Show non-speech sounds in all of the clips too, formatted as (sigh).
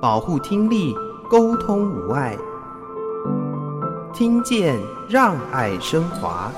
保护听力，沟通无碍，听见让爱升华。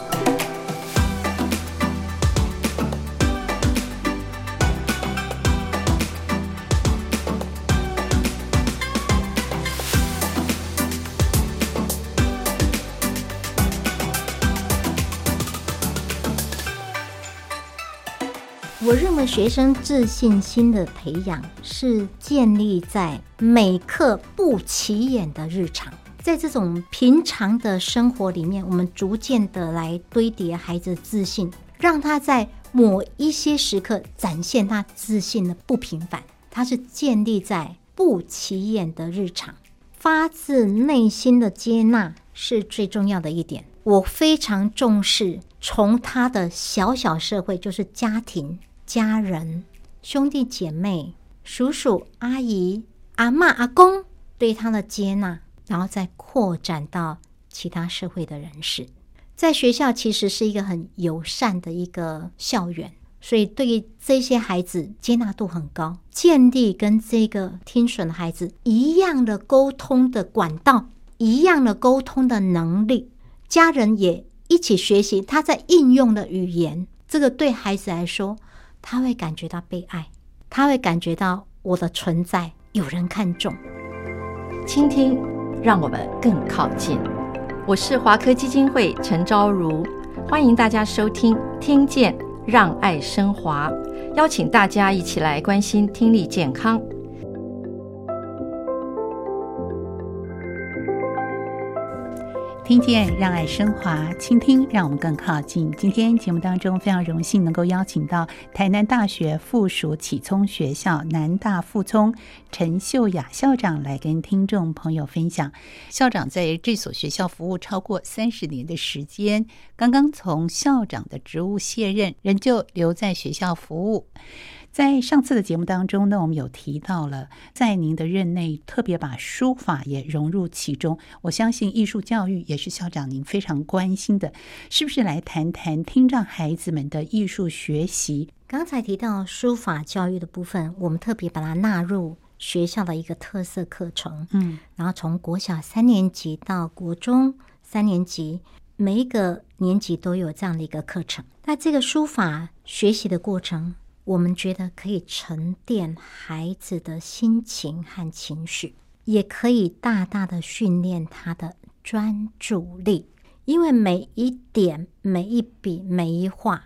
我认为学生自信心的培养是建立在每刻不起眼的日常，在这种平常的生活里面，我们逐渐的来堆叠孩子自信，让他在某一些时刻展现他自信的不平凡。他是建立在不起眼的日常，发自内心的接纳是最重要的一点。我非常重视从他的小小社会，就是家庭。家人、兄弟姐妹、叔叔阿姨、阿嬷阿公对他的接纳，然后再扩展到其他社会的人士。在学校其实是一个很友善的一个校园，所以对于这些孩子接纳度很高，建立跟这个听损的孩子一样的沟通的管道，一样的沟通的能力，家人也一起学习他在应用的语言，这个对孩子来说。他会感觉到被爱，他会感觉到我的存在有人看重。倾听，让我们更靠近。我是华科基金会陈昭如，欢迎大家收听《听见让爱升华》，邀请大家一起来关心听力健康。听见让爱升华，倾听让我们更靠近。今天节目当中非常荣幸能够邀请到台南大学附属启聪学校南大附中陈秀雅校长来跟听众朋友分享。校长在这所学校服务超过三十年的时间，刚刚从校长的职务卸任，仍旧留在学校服务。在上次的节目当中呢，我们有提到了，在您的任内特别把书法也融入其中。我相信艺术教育也是校长您非常关心的，是不是？来谈谈听障孩子们的艺术学习。刚才提到书法教育的部分，我们特别把它纳入学校的一个特色课程。嗯，然后从国小三年级到国中三年级，每一个年级都有这样的一个课程。那这个书法学习的过程。我们觉得可以沉淀孩子的心情和情绪，也可以大大的训练他的专注力。因为每一点、每一笔、每一画，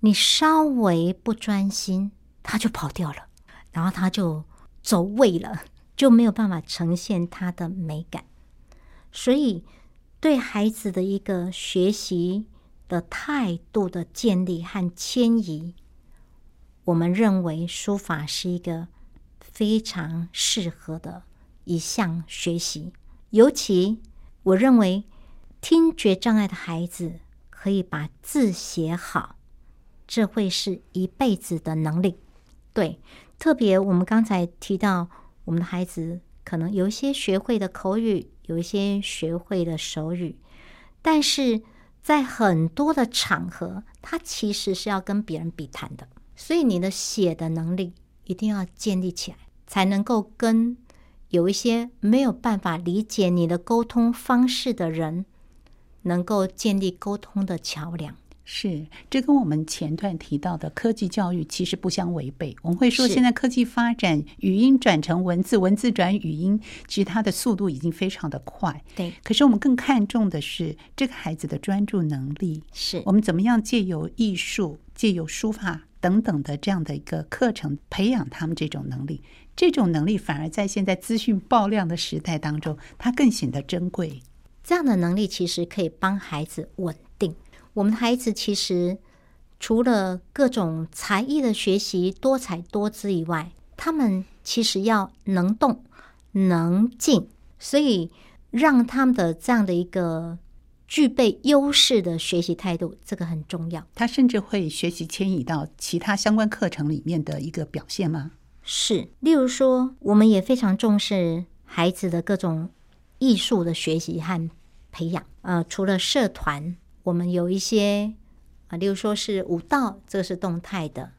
你稍微不专心，他就跑掉了，然后他就走位了，就没有办法呈现他的美感。所以，对孩子的一个学习的态度的建立和迁移。我们认为书法是一个非常适合的一项学习，尤其我认为听觉障碍的孩子可以把字写好，这会是一辈子的能力。对，特别我们刚才提到，我们的孩子可能有一些学会的口语，有一些学会的手语，但是在很多的场合，他其实是要跟别人比谈的。所以你的写的能力一定要建立起来，才能够跟有一些没有办法理解你的沟通方式的人，能够建立沟通的桥梁。是，这跟我们前段提到的科技教育其实不相违背。我们会说，现在科技发展，语音转成文字，文字转语音，其实它的速度已经非常的快。对。可是我们更看重的是这个孩子的专注能力。是。我们怎么样借由艺术，借由书法。等等的这样的一个课程，培养他们这种能力，这种能力反而在现在资讯爆量的时代当中，它更显得珍贵。这样的能力其实可以帮孩子稳定。我们的孩子其实除了各种才艺的学习多才多姿以外，他们其实要能动能静，所以让他们的这样的一个。具备优势的学习态度，这个很重要。他甚至会学习迁移到其他相关课程里面的一个表现吗？是，例如说，我们也非常重视孩子的各种艺术的学习和培养。呃，除了社团，我们有一些啊，例如说是舞蹈，这个是动态的；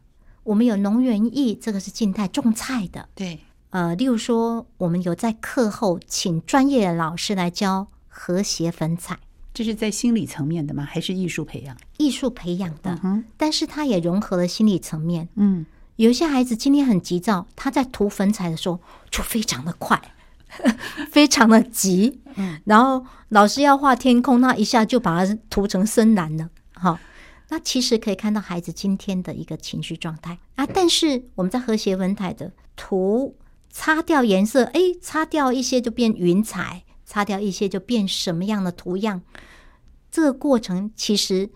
我们有农园艺，这个是静态种菜的。对，呃，例如说，我们有在课后请专业的老师来教和谐粉彩，这是在心理层面的吗？还是艺术培养？艺术培养的，嗯，但是它也融合了心理层面。嗯，有一些孩子今天很急躁，他在涂粉彩的时候就非常的快，(laughs) 非常的急。嗯，然后老师要画天空，那一下就把它涂成深蓝了。好。那其实可以看到孩子今天的一个情绪状态啊，但是我们在和谐文采的涂擦掉颜色，哎，擦掉一些就变云彩，擦掉一些就变什么样的图样？这个过程其实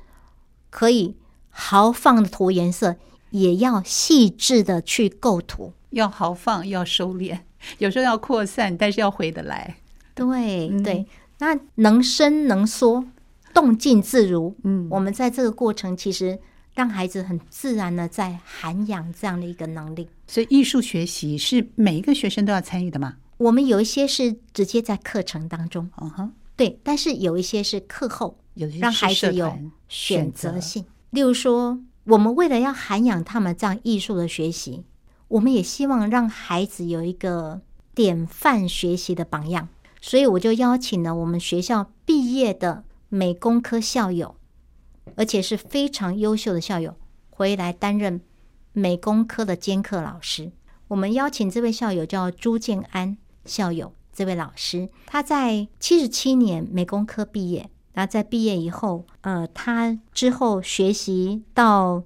可以豪放的涂颜色，也要细致的去构图，要豪放，要收敛，(laughs) 有时候要扩散，但是要回得来。对对，那能伸能缩。动静自如，嗯，我们在这个过程其实让孩子很自然的在涵养这样的一个能力。所以艺术学习是每一个学生都要参与的吗？我们有一些是直接在课程当中，嗯哼，对，但是有一些是课后，有让孩子有选择性。例如说，我们为了要涵养他们这样艺术的学习，我们也希望让孩子有一个典范学习的榜样，所以我就邀请了我们学校毕业的。美工科校友，而且是非常优秀的校友，回来担任美工科的兼课老师。我们邀请这位校友叫朱建安校友，这位老师他在七十七年美工科毕业，然后在毕业以后，呃，他之后学习到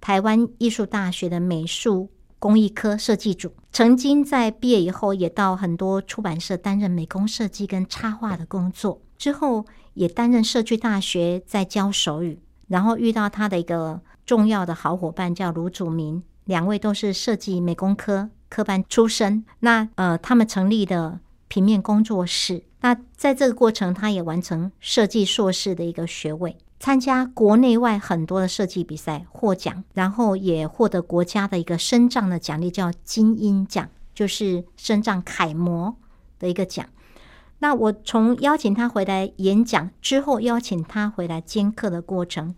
台湾艺术大学的美术工艺科设计组，曾经在毕业以后也到很多出版社担任美工设计跟插画的工作，之后。也担任社区大学在教手语，然后遇到他的一个重要的好伙伴叫卢祖明，两位都是设计美工科科班出身。那呃，他们成立的平面工作室。那在这个过程，他也完成设计硕士的一个学位，参加国内外很多的设计比赛获奖，然后也获得国家的一个深藏的奖励，叫精英奖，就是深藏楷模的一个奖。那我从邀请他回来演讲之后，邀请他回来兼课的过程，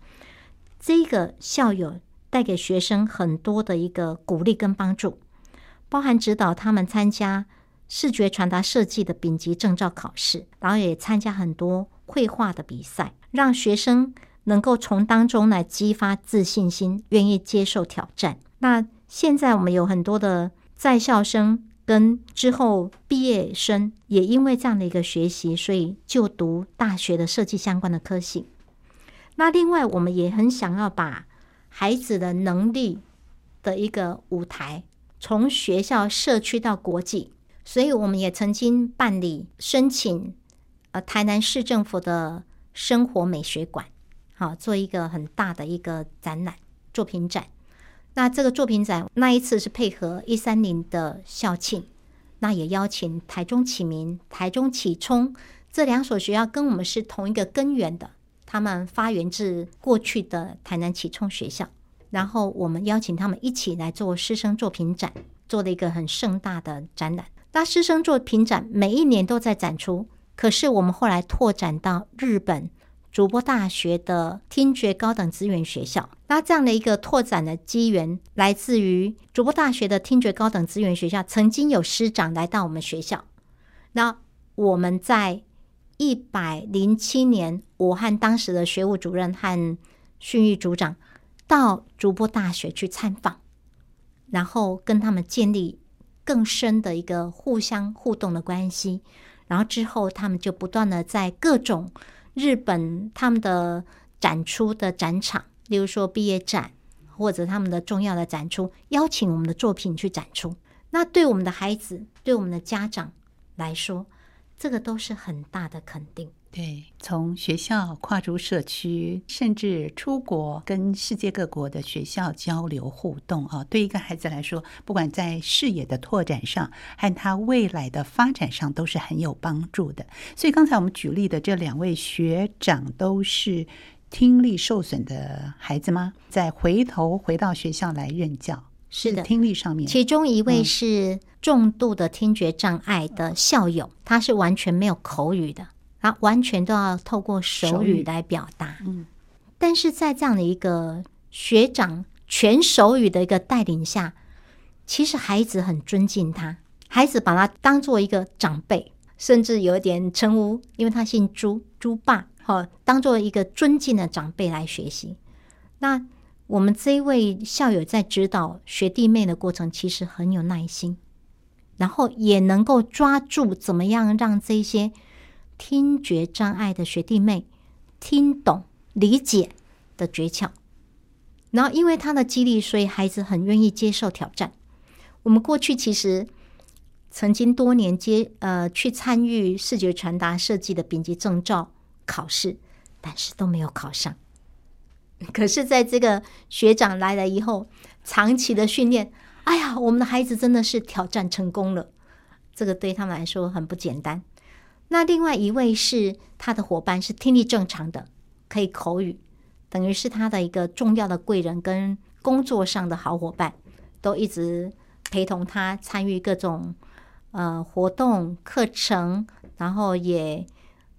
这个校友带给学生很多的一个鼓励跟帮助，包含指导他们参加视觉传达设计的丙级证照考试，然后也参加很多绘画的比赛，让学生能够从当中来激发自信心，愿意接受挑战。那现在我们有很多的在校生。跟之后毕业生也因为这样的一个学习，所以就读大学的设计相关的科系。那另外，我们也很想要把孩子的能力的一个舞台，从学校、社区到国际，所以我们也曾经办理申请，呃，台南市政府的生活美学馆，好，做一个很大的一个展览作品展。那这个作品展那一次是配合一三零的校庆，那也邀请台中启明、台中启聪这两所学校跟我们是同一个根源的，他们发源自过去的台南启聪学校，然后我们邀请他们一起来做师生作品展，做了一个很盛大的展览。那师生作品展每一年都在展出，可是我们后来拓展到日本。筑波大学的听觉高等资源学校，那这样的一个拓展的机缘，来自于筑波大学的听觉高等资源学校曾经有师长来到我们学校。那我们在一百零七年，我和当时的学务主任和训育组长到筑波大学去参访，然后跟他们建立更深的一个互相互动的关系。然后之后，他们就不断的在各种。日本他们的展出的展场，例如说毕业展或者他们的重要的展出，邀请我们的作品去展出。那对我们的孩子，对我们的家长来说，这个都是很大的肯定。对，从学校跨出社区，甚至出国跟世界各国的学校交流互动啊，对一个孩子来说，不管在视野的拓展上，和他未来的发展上，都是很有帮助的。所以刚才我们举例的这两位学长，都是听力受损的孩子吗？再回头回到学校来任教，是的，是听力上面，其中一位是重度的听觉障碍的校友，嗯、他是完全没有口语的。他完全都要透过手语来表达，嗯，但是在这样的一个学长全手语的一个带领下，其实孩子很尊敬他，孩子把他当做一个长辈，甚至有一点称呼，因为他姓朱，朱爸，哈，当做一个尊敬的长辈来学习。那我们这一位校友在指导学弟妹的过程，其实很有耐心，然后也能够抓住怎么样让这些听觉障碍的学弟妹听懂、理解的诀窍。然后因为他的激励，所以孩子很愿意接受挑战。我们过去其实曾经多年接呃去参与视觉传达设计的丙级证照考试，但是都没有考上。可是，在这个学长来了以后，长期的训练，哎呀，我们的孩子真的是挑战成功了。这个对他们来说很不简单。那另外一位是他的伙伴，是听力正常的，可以口语，等于是他的一个重要的贵人跟工作上的好伙伴，都一直陪同他参与各种呃活动课程，然后也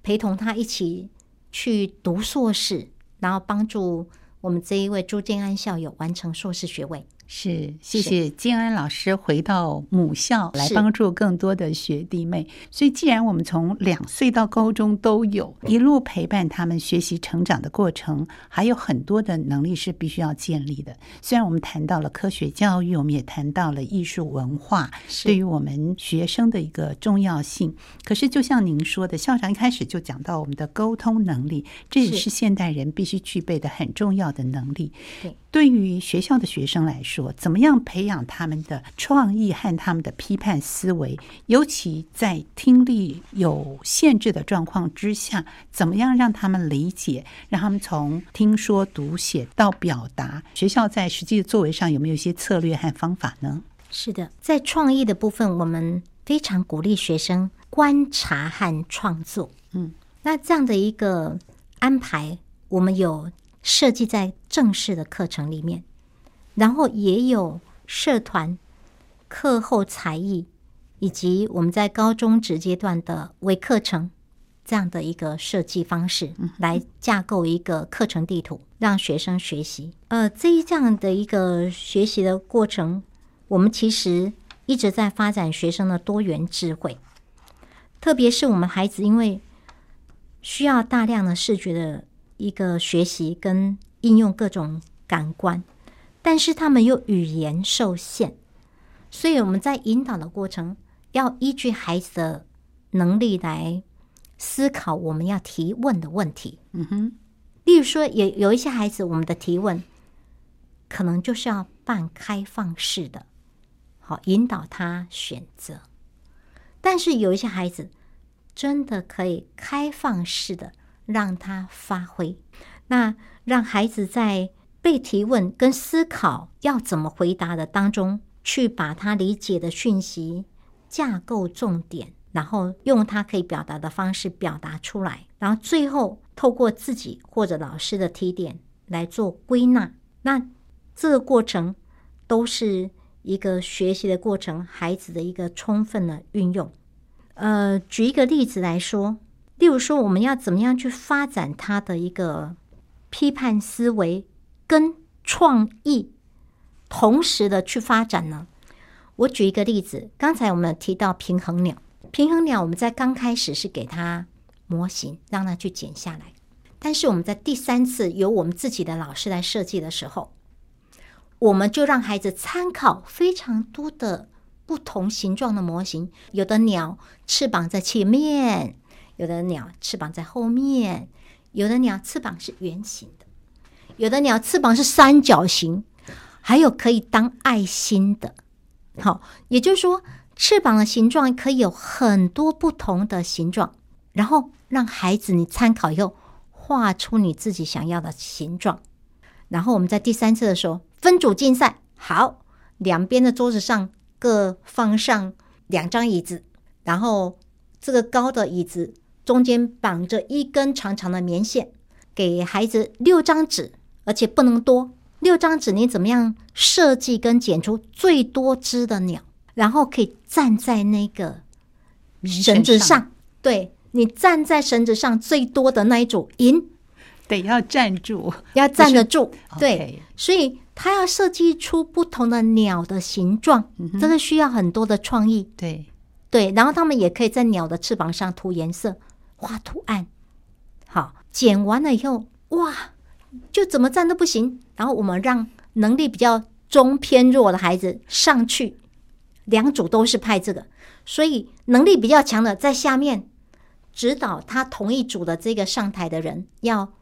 陪同他一起去读硕士。然后帮助我们这一位朱建安校友完成硕士学位。是，谢谢金安老师回到母校来帮助更多的学弟妹。所以，既然我们从两岁到高中都有一路陪伴他们学习成长的过程，还有很多的能力是必须要建立的。虽然我们谈到了科学教育，我们也谈到了艺术文化对于我们学生的一个重要性，可是就像您说的，校长一开始就讲到我们的沟通能力，这也是现代人必须具备的很重要的能力。对。对于学校的学生来说，怎么样培养他们的创意和他们的批判思维？尤其在听力有限制的状况之下，怎么样让他们理解，让他们从听说读写到表达？学校在实际的作为上有没有一些策略和方法呢？是的，在创意的部分，我们非常鼓励学生观察和创作。嗯，那这样的一个安排，我们有。设计在正式的课程里面，然后也有社团、课后才艺，以及我们在高中职阶段的微课程这样的一个设计方式，来架构一个课程地图，让学生学习。呃，这一这样的一个学习的过程，我们其实一直在发展学生的多元智慧，特别是我们孩子因为需要大量的视觉的。一个学习跟应用各种感官，但是他们又语言受限，所以我们在引导的过程要依据孩子的能力来思考我们要提问的问题。嗯哼，例如说，有有一些孩子，我们的提问可能就是要半开放式的，好引导他选择；但是有一些孩子真的可以开放式的。让他发挥，那让孩子在被提问跟思考要怎么回答的当中，去把他理解的讯息架构重点，然后用他可以表达的方式表达出来，然后最后透过自己或者老师的提点来做归纳。那这个过程都是一个学习的过程，孩子的一个充分的运用。呃，举一个例子来说。例如说，我们要怎么样去发展他的一个批判思维跟创意，同时的去发展呢？我举一个例子，刚才我们提到平衡鸟，平衡鸟我们在刚开始是给它模型，让它去剪下来，但是我们在第三次由我们自己的老师来设计的时候，我们就让孩子参考非常多的不同形状的模型，有的鸟翅膀在前面。有的鸟翅膀在后面，有的鸟翅膀是圆形的，有的鸟翅膀是三角形，还有可以当爱心的。好，也就是说，翅膀的形状可以有很多不同的形状，然后让孩子你参考以后画出你自己想要的形状。然后我们在第三次的时候分组竞赛，好，两边的桌子上各放上两张椅子，然后这个高的椅子。中间绑着一根长长的棉线，给孩子六张纸，而且不能多。六张纸，你怎么样设计跟剪出最多只的鸟，然后可以站在那个绳子上。上对，你站在绳子上最多的那一组赢。得要站住，要站得住。对所以他要设计出不同的鸟的形状，嗯、这个需要很多的创意。对对，然后他们也可以在鸟的翅膀上涂颜色、画图案。好，剪完了以后，哇，就怎么站都不行。然后我们让能力比较中偏弱的孩子上去，两组都是派这个，所以能力比较强的在下面指导他同一组的这个上台的人，要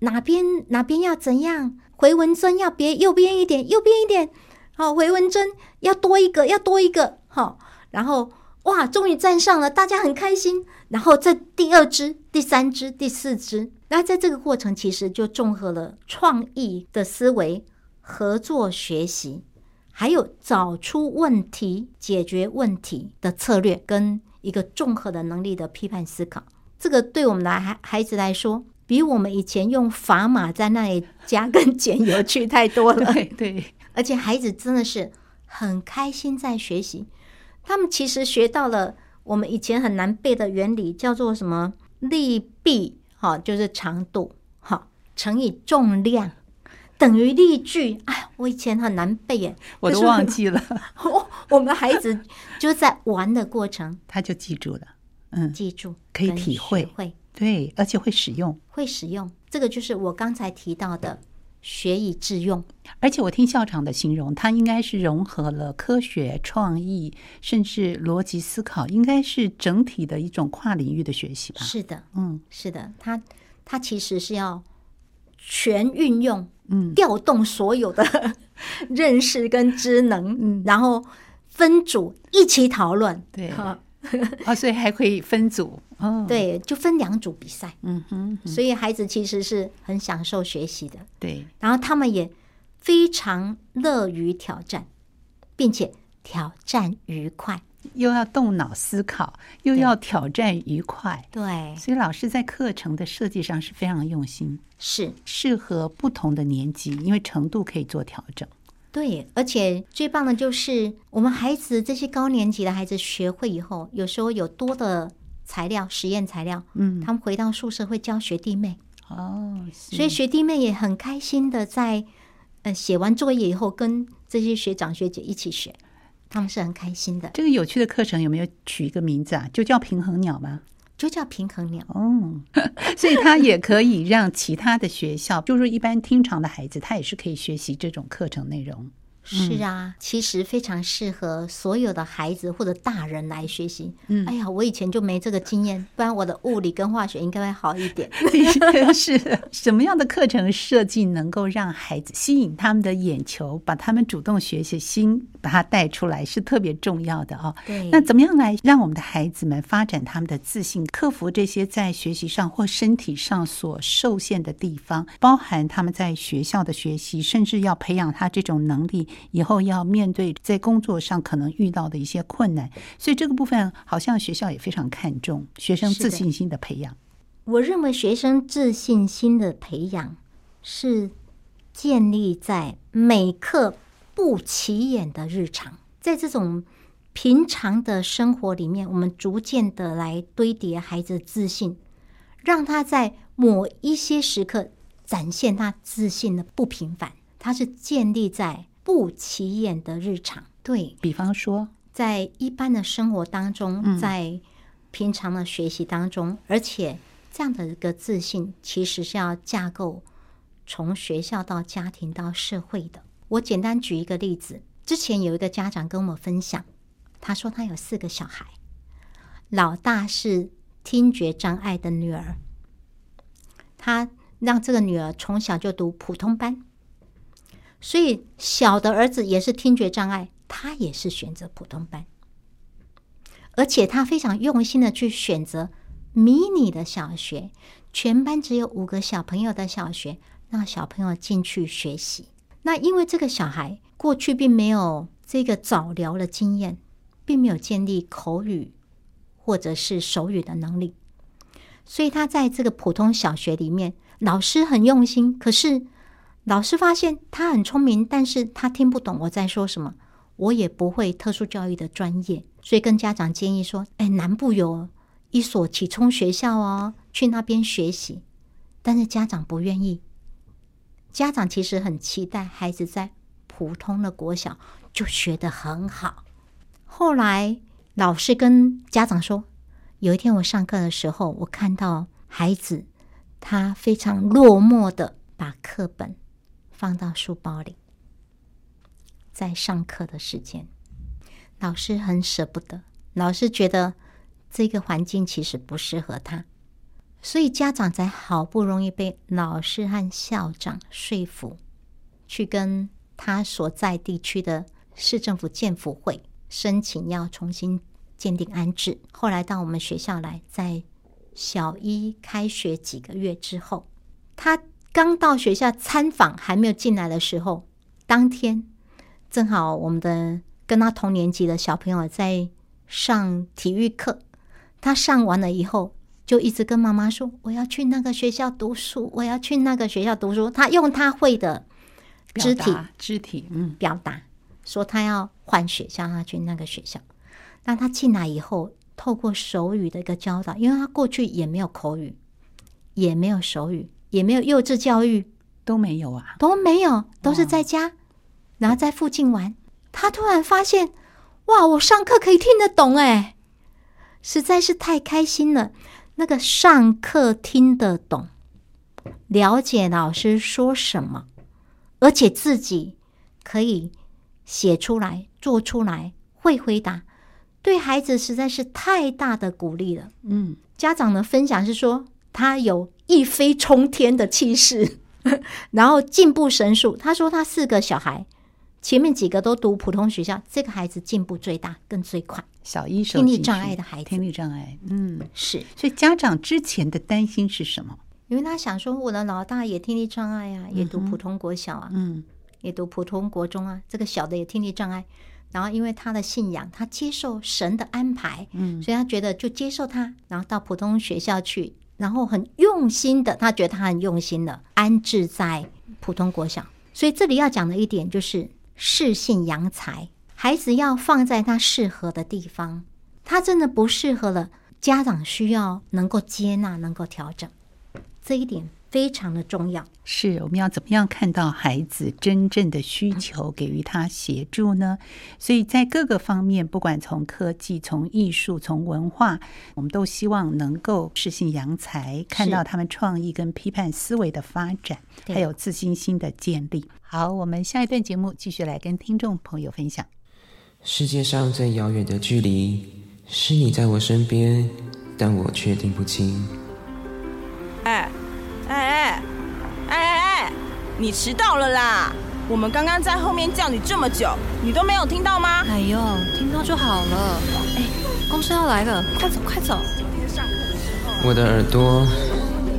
哪边 (laughs) 哪边要怎样，回纹针要别右边一点，右边一点，好，回纹针要多一个，要多一个，好，然后。哇，终于站上了，大家很开心。然后这第二支、第三支、第四支，那在这个过程其实就综合了创意的思维、合作学习，还有找出问题、解决问题的策略，跟一个综合的能力的批判思考。这个对我们的孩孩子来说，比我们以前用砝码在那里加跟减有趣太多了。(laughs) 对对，而且孩子真的是很开心在学习。他们其实学到了我们以前很难背的原理，叫做什么力臂，哈，就是长度，哈，乘以重量等于力矩。哎，我以前很难背耶，我都忘记了。我 (laughs) 我们孩子就在玩的过程，他就记住了，嗯，记住可以体会，会对，而且会使用，会使用。这个就是我刚才提到的。学以致用，而且我听校长的形容，它应该是融合了科学、创意，甚至逻辑思考，应该是整体的一种跨领域的学习吧？是的，嗯，是的，它它其实是要全运用，嗯，调动所有的 (laughs) 认识跟知能，嗯，然后分组一起讨论，对。啊，所以还可以分组，哦，对，就分两组比赛，嗯哼，嗯，所以孩子其实是很享受学习的，对，然后他们也非常乐于挑战，并且挑战愉快，又要动脑思考，又要挑战愉快，对，所以老师在课程的设计上是非常用心，是。适合不同的年级，因为程度可以做调整。对，而且最棒的就是我们孩子这些高年级的孩子学会以后，有时候有多的材料、实验材料，嗯，他们回到宿舍会教学弟妹哦，所以学弟妹也很开心的在呃写完作业以后跟这些学长学姐一起学，他们是很开心的。这个有趣的课程有没有取一个名字啊？就叫平衡鸟吗？就叫平衡鸟哦，(laughs) 所以它也可以让其他的学校，就是一般听长的孩子，他也是可以学习这种课程内容。是啊，其实非常适合所有的孩子或者大人来学习。嗯，哎呀，我以前就没这个经验，不然我的物理跟化学应该会好一点。是什么样的课程设计能够让孩子吸引他们的眼球，把他们主动学习心把它带出来，是特别重要的哦。对，那怎么样来让我们的孩子们发展他们的自信，克服这些在学习上或身体上所受限的地方，包含他们在学校的学习，甚至要培养他这种能力。以后要面对在工作上可能遇到的一些困难，所以这个部分好像学校也非常看重学生自信心的培养。我认为学生自信心的培养是建立在每刻不起眼的日常，在这种平常的生活里面，我们逐渐的来堆叠孩子自信，让他在某一些时刻展现他自信的不平凡。他是建立在。不起眼的日常，对，比方说，在一般的生活当中，在平常的学习当中，嗯、而且这样的一个自信，其实是要架构从学校到家庭到社会的。我简单举一个例子，之前有一个家长跟我分享，他说他有四个小孩，老大是听觉障碍的女儿，他让这个女儿从小就读普通班。所以小的儿子也是听觉障碍，他也是选择普通班，而且他非常用心的去选择迷你的小学，全班只有五个小朋友的小学，让小朋友进去学习。那因为这个小孩过去并没有这个早疗的经验，并没有建立口语或者是手语的能力，所以他在这个普通小学里面，老师很用心，可是。老师发现他很聪明，但是他听不懂我在说什么。我也不会特殊教育的专业，所以跟家长建议说：“哎，南部有一所启聪学校哦，去那边学习。”但是家长不愿意，家长其实很期待孩子在普通的国小就学得很好。后来老师跟家长说，有一天我上课的时候，我看到孩子他非常落寞的把课本放到书包里，在上课的时间，老师很舍不得，老师觉得这个环境其实不适合他。所以家长才好不容易被老师和校长说服，去跟他所在地区的市政府建辅会申请要重新鉴定安置。后来到我们学校来，在小一开学几个月之后，他刚到学校参访，还没有进来的时候，当天正好我们的跟他同年级的小朋友在上体育课，他上完了以后。就一直跟妈妈说：“我要去那个学校读书，我要去那个学校读书。”他用他会的肢体肢体嗯表达，说他要换学校，他去那个学校。那他进来以后，透过手语的一个教导，因为他过去也没有口语，也没有手语，也没有幼稚教育，都没有啊，都没有，都是在家，然后在附近玩。他突然发现，哇，我上课可以听得懂，哎，实在是太开心了。那个上课听得懂，了解老师说什么，而且自己可以写出来、做出来、会回答，对孩子实在是太大的鼓励了。嗯，家长的分享是说，他有一飞冲天的气势，(laughs) 然后进步神速。他说他四个小孩。前面几个都读普通学校，这个孩子进步最大，更最快。小一听力障碍的孩子，听力障碍，嗯，是。所以家长之前的担心是什么？因为他想说，我的老大也听力障碍啊，也读普通国小啊，嗯，也读普通国中啊。这个小的也听力障碍，然后因为他的信仰，他接受神的安排，嗯，所以他觉得就接受他，然后到普通学校去，然后很用心的，他觉得他很用心的安置在普通国小。所以这里要讲的一点就是。适性扬才，孩子要放在他适合的地方。他真的不适合了，家长需要能够接纳，能够调整，这一点非常的重要。是，我们要怎么样看到孩子真正的需求，给予他协助呢？所以在各个方面，不管从科技、从艺术、从文化，我们都希望能够适性扬才，看到他们创意跟批判思维的发展，还有自信心的建立。好，我们下一段节目继续来跟听众朋友分享。世界上最遥远的距离，是你在我身边，但我却听不清。哎，哎哎，哎哎哎，你迟到了啦！我们刚刚在后面叫你这么久，你都没有听到吗？哎呦，听到就好了。哎，公司要来了，快走快走！我的耳朵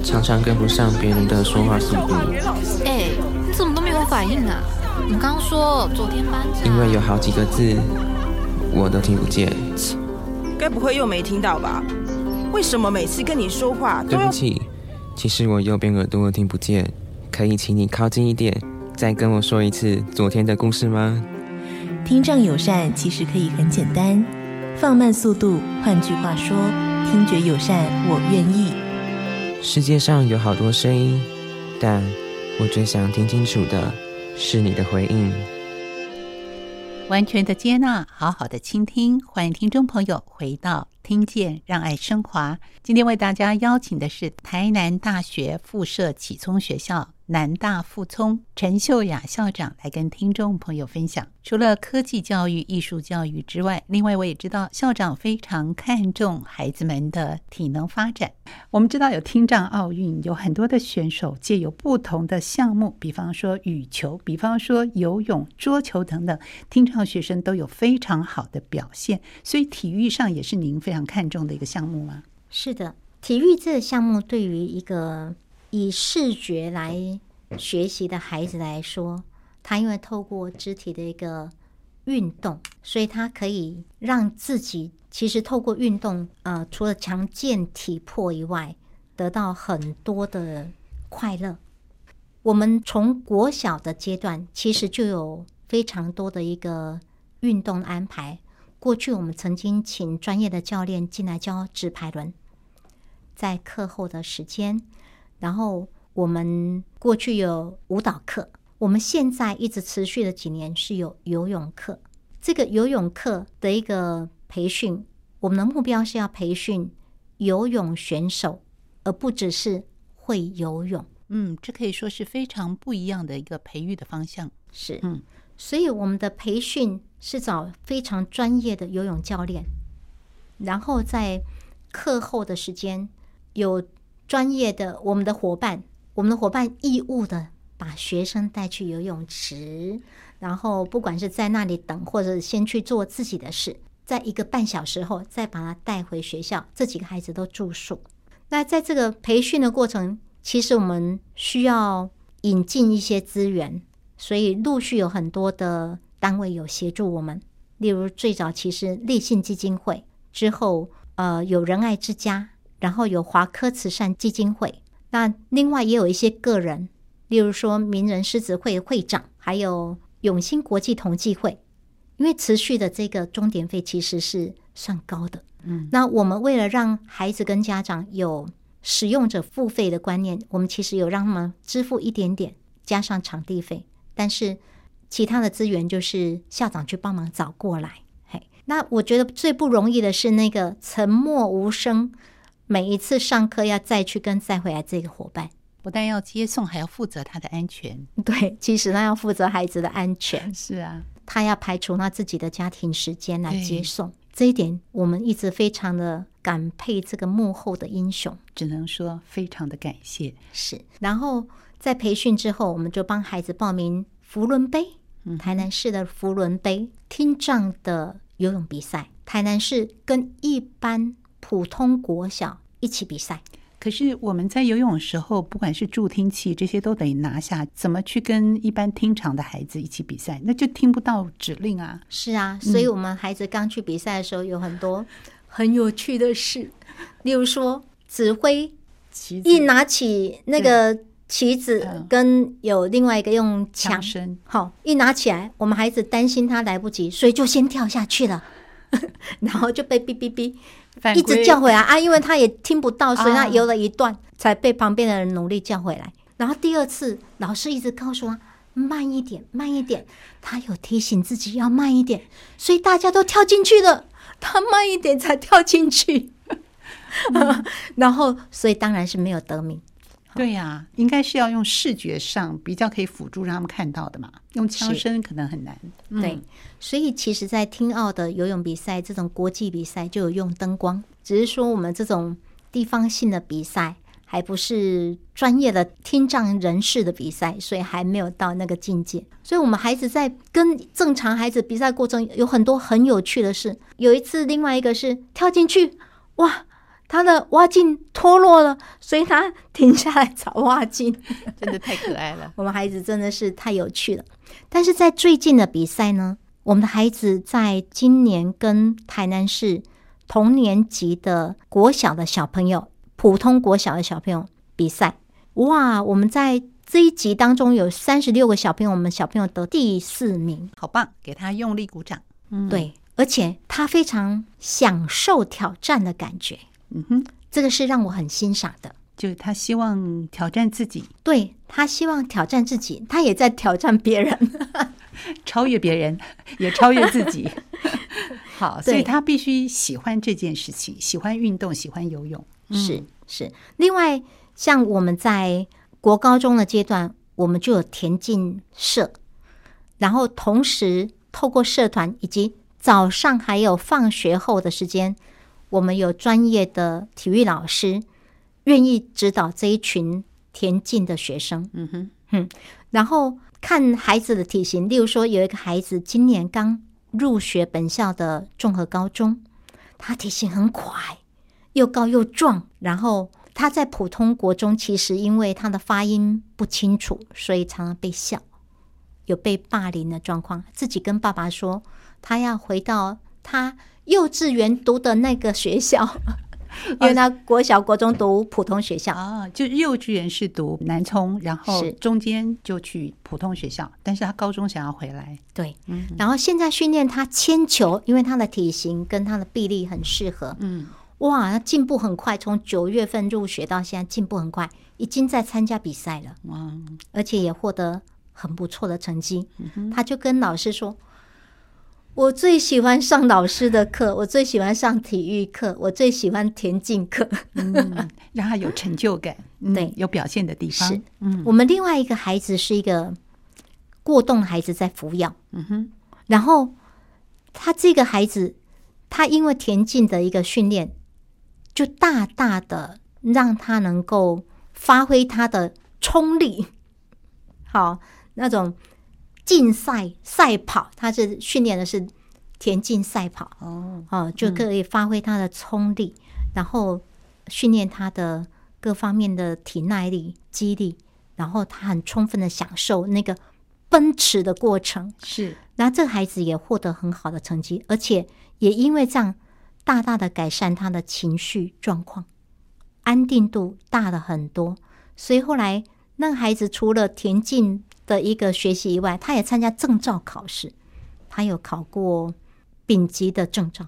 常常跟不上别人的说话速度。哎。你怎么都没有反应啊？你刚刚说昨天班长，因为有好几个字我都听不见。该不会又没听到吧？为什么每次跟你说话都……对不起，其实我右边耳朵听不见。可以请你靠近一点，再跟我说一次昨天的故事吗？听障友善其实可以很简单，放慢速度。换句话说，听觉友善，我愿意。世界上有好多声音，但……我最想听清楚的是你的回应。完全的接纳，好好的倾听。欢迎听众朋友回到听见，让爱升华。今天为大家邀请的是台南大学附设启聪学校。南大附聪陈秀雅校长来跟听众朋友分享，除了科技教育、艺术教育之外，另外我也知道校长非常看重孩子们的体能发展。我们知道有听障奥运，有很多的选手借由不同的项目，比方说羽球，比方说游泳、桌球等等，听障学生都有非常好的表现。所以体育上也是您非常看重的一个项目吗？是的，体育这个项目对于一个。以视觉来学习的孩子来说，他因为透过肢体的一个运动，所以他可以让自己其实透过运动，呃，除了强健体魄以外，得到很多的快乐。我们从国小的阶段，其实就有非常多的一个运动安排。过去我们曾经请专业的教练进来教直排轮，在课后的时间。然后我们过去有舞蹈课，我们现在一直持续的几年是有游泳课。这个游泳课的一个培训，我们的目标是要培训游泳选手，而不只是会游泳。嗯，这可以说是非常不一样的一个培育的方向。是，嗯，所以我们的培训是找非常专业的游泳教练，然后在课后的时间有专业的我们的伙伴，我们的伙伴义务的把学生带去游泳池。然后，不管是在那里等，或者先去做自己的事，在一个半小时后再把他带回学校，这几个孩子都住宿。那在这个培训的过程，其实我们需要引进一些资源，所以陆续有很多的单位有协助我们。例如最早其实立信基金会，之后呃有仁爱之家，然后有华科慈善基金会。那另外也有一些个人，例如说名人狮子会会长，还有。永兴国际同济会，因为持续的这个钟点费其实是算高的，嗯，那我们为了让孩子跟家长有使用者付费的观念，我们其实有让他们支付一点点，加上场地费，但是其他的资源就是校长去帮忙找过来。嘿，那我觉得最不容易的是那个沉默无声，每一次上课要再去跟再回来这个伙伴。不但要接送，还要负责他的安全。(laughs) 对，其实他要负责孩子的安全。是啊，他要排除他自己的家庭时间来接送。这一点，我们一直非常的感佩这个幕后的英雄，只能说非常的感谢。是，然后在培训之后，我们就帮孩子报名福伦杯，台南市的福伦杯听障的游泳比赛。台南市跟一般普通国小一起比赛。可是我们在游泳的时候，不管是助听器这些都得拿下，怎么去跟一般听场的孩子一起比赛？那就听不到指令啊。是啊，所以我们孩子刚去比赛的时候，有很多很有趣的事，嗯、(laughs) 例如说指挥一拿起那个旗子，跟有另外一个用枪声，好一拿起来，我们孩子担心他来不及，所以就先跳下去了，(laughs) 然后就被哔哔哔。一直叫回来啊，因为他也听不到，所以他游了一段才被旁边的人努力叫回来。然后第二次，老师一直告诉他慢一点，慢一点。他有提醒自己要慢一点，所以大家都跳进去了，他慢一点才跳进去。(laughs) 然后，所以当然是没有得名。对呀、啊，应该是要用视觉上比较可以辅助让他们看到的嘛，用枪声可能很难。对，所以其实，在听奥的游泳比赛这种国际比赛就有用灯光，只是说我们这种地方性的比赛还不是专业的听障人士的比赛，所以还没有到那个境界。所以我们孩子在跟正常孩子比赛过程有很多很有趣的事。有一次，另外一个是跳进去，哇！他的蛙镜脱落了，所以他停下来找蛙镜，(laughs) 真的太可爱了。(laughs) 我们孩子真的是太有趣了。但是在最近的比赛呢，我们的孩子在今年跟台南市同年级的国小的小朋友，普通国小的小朋友比赛，哇！我们在这一集当中有三十六个小朋友，我们小朋友得第四名，好棒！给他用力鼓掌。嗯，对，而且他非常享受挑战的感觉。嗯哼，这个是让我很欣赏的，就是他希望挑战自己，对，他希望挑战自己，他也在挑战别人，(laughs) 超越别人，也超越自己。(laughs) 好，所以他必须喜欢这件事情，喜欢运动，喜欢游泳。是、嗯、是。另外，像我们在国高中的阶段，我们就有田径社，然后同时透过社团以及早上还有放学后的时间。我们有专业的体育老师，愿意指导这一群田径的学生。嗯哼，嗯，然后看孩子的体型，例如说有一个孩子今年刚入学本校的综合高中，他体型很快，又高又壮。然后他在普通国中，其实因为他的发音不清楚，所以常常被笑，有被霸凌的状况。自己跟爸爸说，他要回到他。幼稚园读的那个学校，(laughs) 因为他国小、国中读普通学校。啊，就幼稚园是读南充，然后中间就去普通学校，但是他高中想要回来，对，嗯。然后现在训练他铅球，因为他的体型跟他的臂力很适合，嗯，哇，他进步很快，从九月份入学到现在进步很快，已经在参加比赛了，哇，而且也获得很不错的成绩。嗯、他就跟老师说：“我最喜欢上老师的课，我最喜欢上体育课，我最喜欢田径课，嗯、让他有成就感，对、嗯，有表现的地方。是”嗯，我们另外一个孩子是一个过动孩子，在抚养。嗯哼，然后他这个孩子，他因为田径的一个训练。就大大的让他能够发挥他的冲力，好，那种竞赛赛跑，他是训练的是田径赛跑哦，哦，就可以发挥他的冲力，嗯、然后训练他的各方面的体耐力、肌力，然后他很充分的享受那个奔驰的过程，是，然后这个孩子也获得很好的成绩，而且也因为这样。大大的改善他的情绪状况，安定度大了很多。所以后来那个孩子除了田径的一个学习以外，他也参加证照考试，他有考过丙级的证照，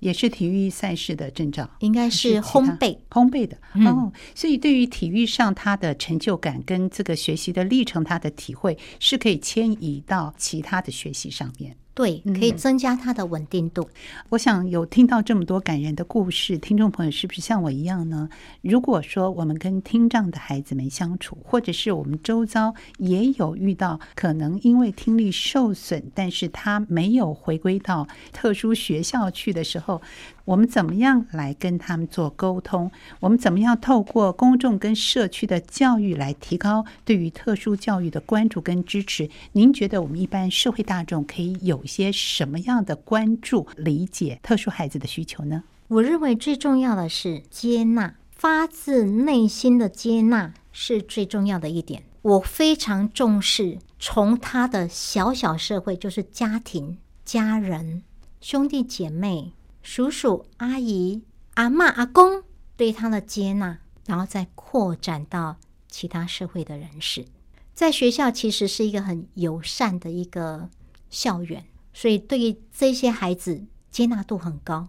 也是体育赛事的证照，应该是烘焙烘焙的、嗯、哦。所以对于体育上他的成就感跟这个学习的历程，他的体会是可以迁移到其他的学习上面。对，可以增加它的稳定度。嗯。我想有听到这么多感人的故事，听众朋友是不是像我一样呢？如果说我们跟听障的孩子们相处，或者是我们周遭也有遇到可能因为听力受损，但是他没有回归到特殊学校去的时候。我们怎么样来跟他们做沟通？我们怎么样透过公众跟社区的教育来提高对于特殊教育的关注跟支持？您觉得我们一般社会大众可以有一些什么样的关注、理解特殊孩子的需求呢？我认为最重要的是接纳，发自内心的接纳是最重要的一点。我非常重视从他的小小社会，就是家庭、家人、兄弟姐妹。叔叔、阿姨、阿嬷、阿公对他的接纳，然后再扩展到其他社会的人士。在学校其实是一个很友善的一个校园，所以对于这些孩子接纳度很高。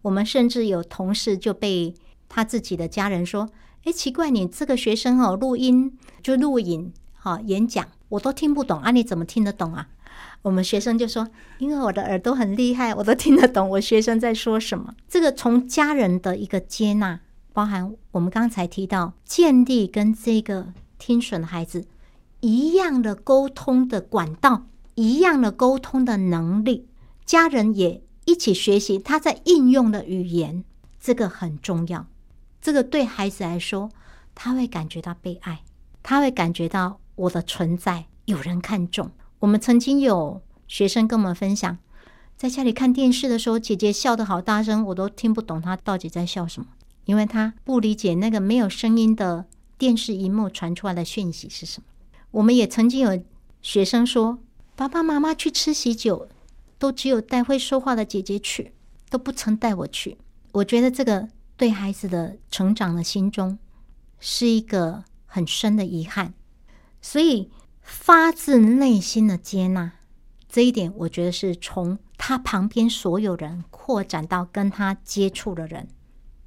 我们甚至有同事就被他自己的家人说：“哎，奇怪，你这个学生哦，录音就录影，哈，演讲我都听不懂啊，你怎么听得懂啊？”我们学生就说：“因为我的耳朵很厉害，我都听得懂我学生在说什么。”这个从家人的一个接纳，包含我们刚才提到建立跟这个听损的孩子一样的沟通的管道，一样的沟通的能力，家人也一起学习他在应用的语言，这个很重要。这个对孩子来说，他会感觉到被爱，他会感觉到我的存在有人看重。我们曾经有学生跟我们分享，在家里看电视的时候，姐姐笑得好大声，我都听不懂她到底在笑什么，因为她不理解那个没有声音的电视荧幕传出来的讯息是什么。我们也曾经有学生说，爸爸妈妈去吃喜酒，都只有带会说话的姐姐去，都不曾带我去。我觉得这个对孩子的成长的心中是一个很深的遗憾，所以。发自内心的接纳，这一点我觉得是从他旁边所有人扩展到跟他接触的人，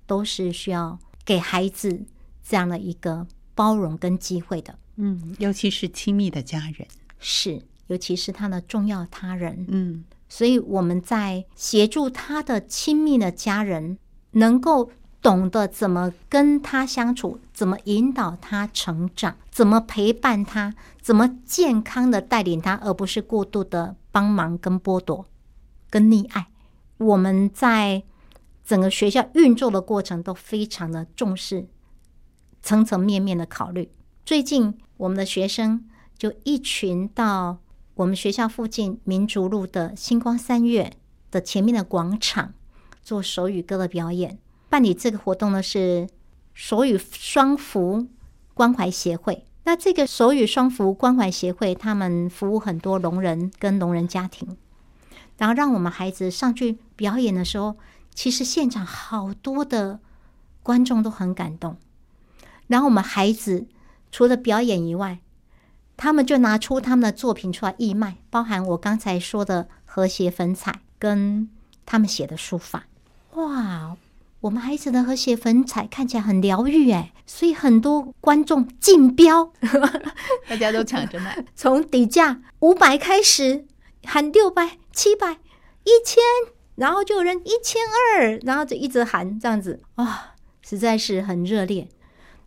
都是需要给孩子这样的一个包容跟机会的。嗯，尤其是亲密的家人，是，尤其是他的重要他人。嗯，所以我们在协助他的亲密的家人能够。懂得怎么跟他相处，怎么引导他成长，怎么陪伴他，怎么健康的带领他，而不是过度的帮忙跟剥夺跟溺爱。我们在整个学校运作的过程都非常的重视，层层面面的考虑。最近我们的学生就一群到我们学校附近民族路的星光三月的前面的广场做手语歌的表演。办理这个活动的是手语双福关怀协会。那这个手语双福关怀协会，他们服务很多聋人跟聋人家庭，然后让我们孩子上去表演的时候，其实现场好多的观众都很感动。然后我们孩子除了表演以外，他们就拿出他们的作品出来义卖，包含我刚才说的和谐粉彩跟他们写的书法。哇！我们孩子的和谐粉彩看起来很疗愈，哎，所以很多观众竞标，(laughs) 大家都抢着买，(laughs) 从底价五百开始喊六百、七百、一千，然后就有人一千二，然后就一直喊这样子，啊、哦，实在是很热烈。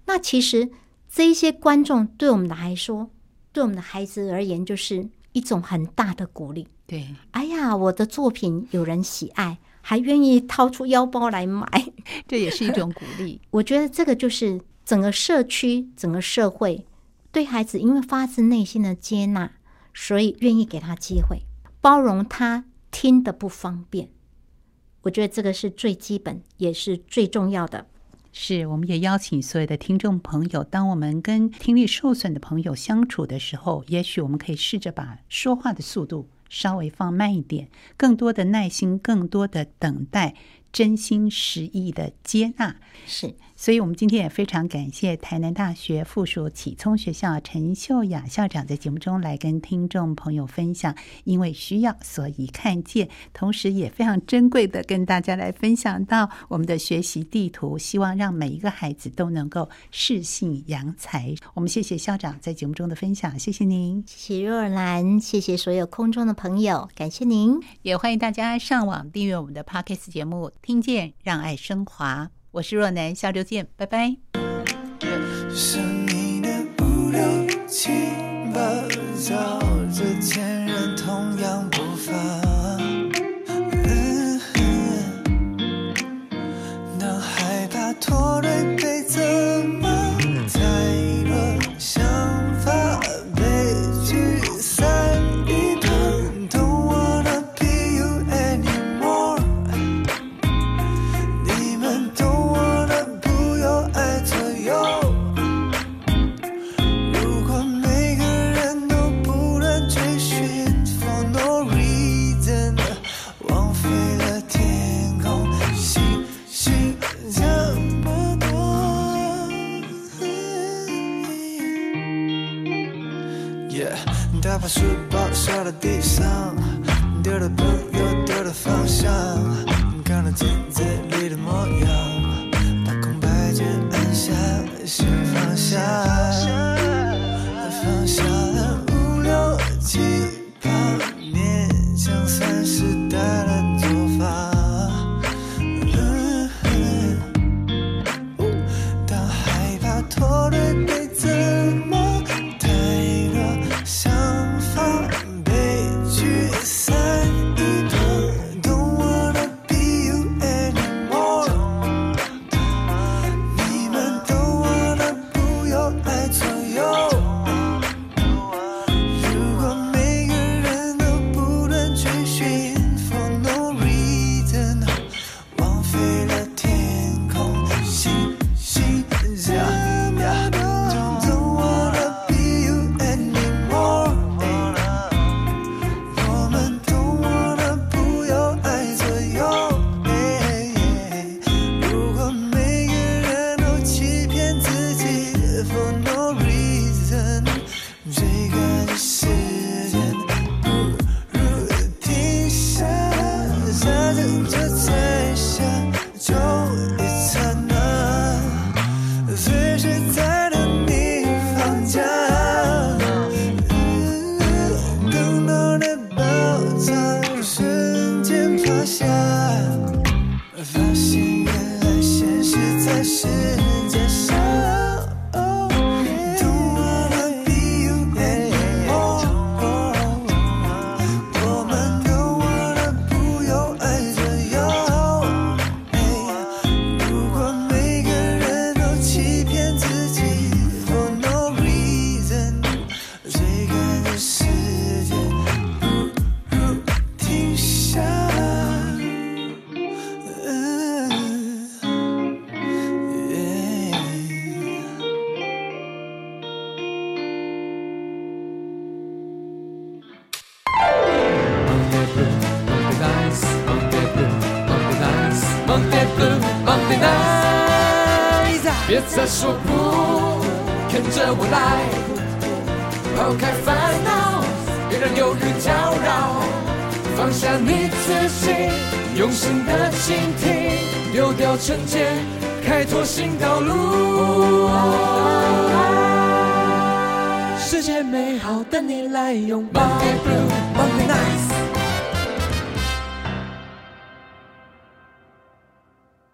那其实这一些观众对我们来说，对我们的孩子而言，就是一种很大的鼓励。对，哎呀，我的作品有人喜爱。还愿意掏出腰包来买，(laughs) 这也是一种鼓励。(laughs) 我觉得这个就是整个社区、整个社会对孩子，因为发自内心的接纳，所以愿意给他机会，包容他听的不方便。我觉得这个是最基本，也是最重要的。是，我们也邀请所有的听众朋友，当我们跟听力受损的朋友相处的时候，也许我们可以试着把说话的速度。稍微放慢一点，更多的耐心，更多的等待，真心实意的接纳。是，所以我们今天也非常感谢台南大学附属启聪学校陈秀雅校长在节目中来跟听众朋友分享，因为需要，所以看见，同时也非常珍贵的跟大家来分享到我们的学习地图，希望让每一个孩子都能够适性扬才。我们谢谢校长在节目中的分享，谢谢您，谢谢若兰，谢谢所有空中的朋友，感谢您，也欢迎大家上网订阅我们的 Podcast 节目，听见让爱升华。我是若男，下周见，拜拜。地上丢的朋友，丢的方向，看着镜子里的模样，把空白键按下，心放下。